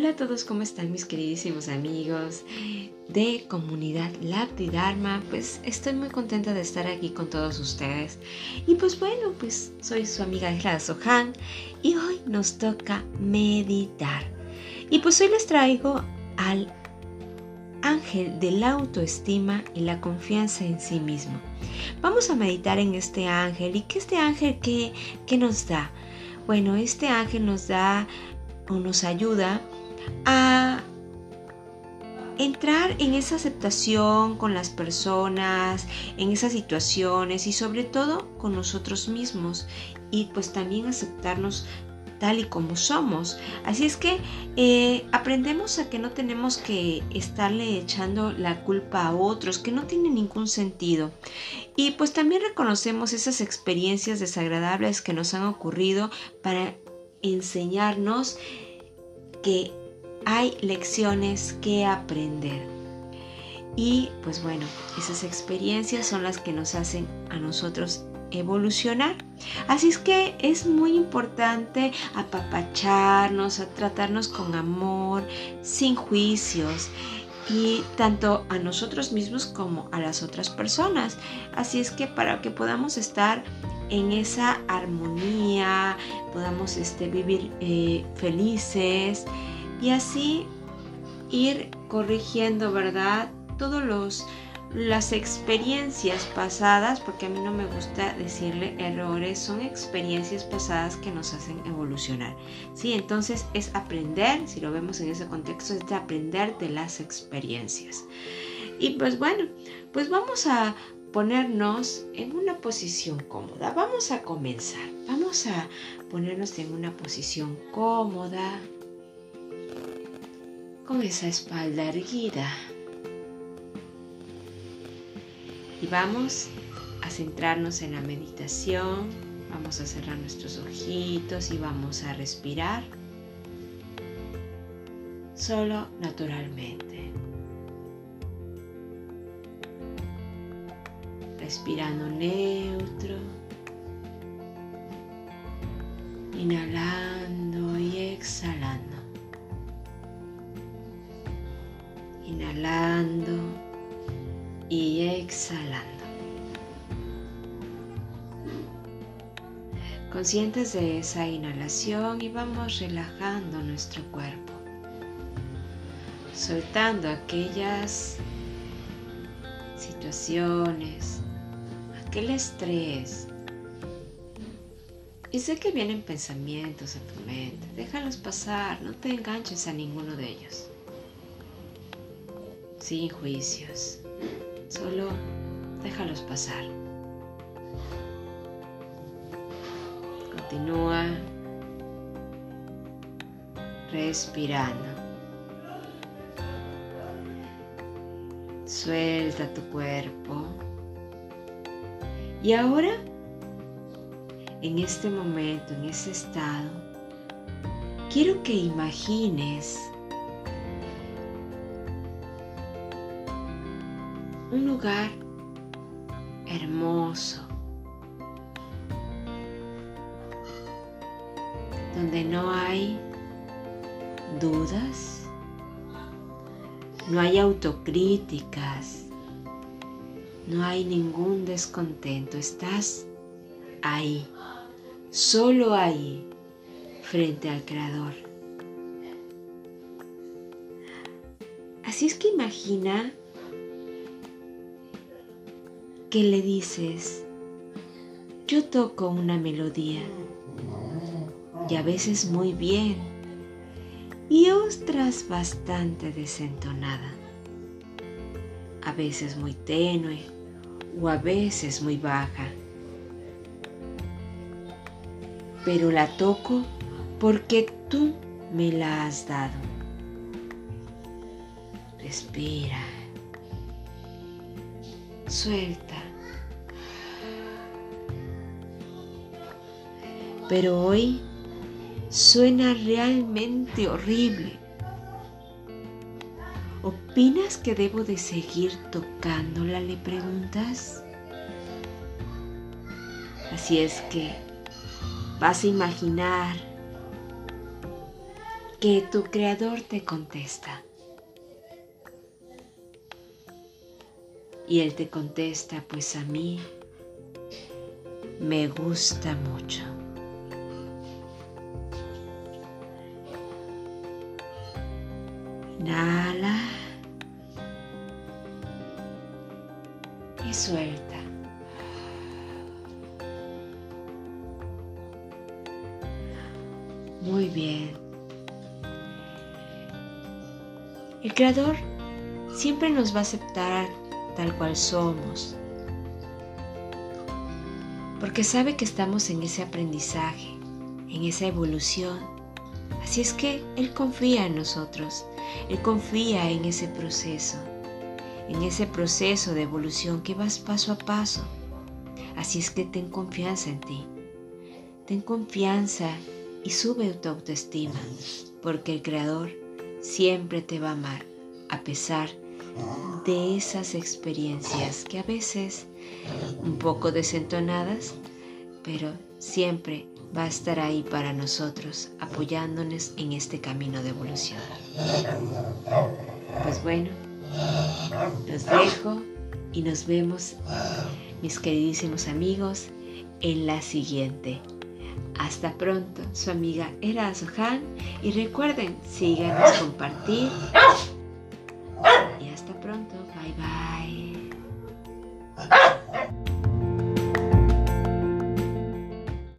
Hola a todos, ¿cómo están mis queridísimos amigos de comunidad Lapti Dharma? Pues estoy muy contenta de estar aquí con todos ustedes. Y pues bueno, pues soy su amiga Isla Sohan y hoy nos toca meditar. Y pues hoy les traigo al ángel de la autoestima y la confianza en sí mismo. Vamos a meditar en este ángel y que este ángel qué, qué nos da. Bueno, este ángel nos da o nos ayuda a entrar en esa aceptación con las personas, en esas situaciones y sobre todo con nosotros mismos y pues también aceptarnos tal y como somos. Así es que eh, aprendemos a que no tenemos que estarle echando la culpa a otros, que no tiene ningún sentido. Y pues también reconocemos esas experiencias desagradables que nos han ocurrido para enseñarnos que hay lecciones que aprender. Y pues bueno, esas experiencias son las que nos hacen a nosotros evolucionar. Así es que es muy importante apapacharnos, a tratarnos con amor, sin juicios y tanto a nosotros mismos como a las otras personas. Así es que para que podamos estar en esa armonía, podamos este, vivir eh, felices y así ir corrigiendo, ¿verdad? Todos los las experiencias pasadas, porque a mí no me gusta decirle errores, son experiencias pasadas que nos hacen evolucionar. Sí, entonces es aprender, si lo vemos en ese contexto, es de aprender de las experiencias. Y pues bueno, pues vamos a ponernos en una posición cómoda. Vamos a comenzar. Vamos a ponernos en una posición cómoda, con esa espalda erguida. Y vamos a centrarnos en la meditación, vamos a cerrar nuestros ojitos y vamos a respirar solo naturalmente. Respirando neutro, inhalando y exhalando. Inhalando y exhalando. Conscientes de esa inhalación y vamos relajando nuestro cuerpo, soltando aquellas situaciones, aquel estrés. Y sé que vienen pensamientos a tu mente, déjalos pasar, no te enganches a ninguno de ellos. Sin juicios. Solo déjalos pasar. Continúa respirando. Suelta tu cuerpo. Y ahora, en este momento, en ese estado, quiero que imagines un lugar hermoso, donde no hay dudas, no hay autocríticas, no hay ningún descontento, estás ahí, solo ahí, frente al Creador. Así es que imagina que le dices, yo toco una melodía y a veces muy bien y otras bastante desentonada, a veces muy tenue o a veces muy baja. Pero la toco porque tú me la has dado. Respira. Suelta. pero hoy suena realmente horrible. ¿Opinas que debo de seguir tocándola? Le preguntas. Así es que vas a imaginar que tu creador te contesta. Y él te contesta, pues a mí me gusta mucho. Inhala y suelta. Muy bien. El Creador siempre nos va a aceptar tal cual somos, porque sabe que estamos en ese aprendizaje, en esa evolución. Así es que Él confía en nosotros, Él confía en ese proceso, en ese proceso de evolución que vas paso a paso. Así es que ten confianza en ti, ten confianza y sube tu autoestima, porque el Creador siempre te va a amar a pesar de esas experiencias que a veces un poco desentonadas, pero siempre va a estar ahí para nosotros, apoyándonos en este camino de evolución. Pues bueno, los dejo y nos vemos, mis queridísimos amigos, en la siguiente. Hasta pronto, su amiga Era Sohan y recuerden, síganos, compartir hasta pronto, bye bye.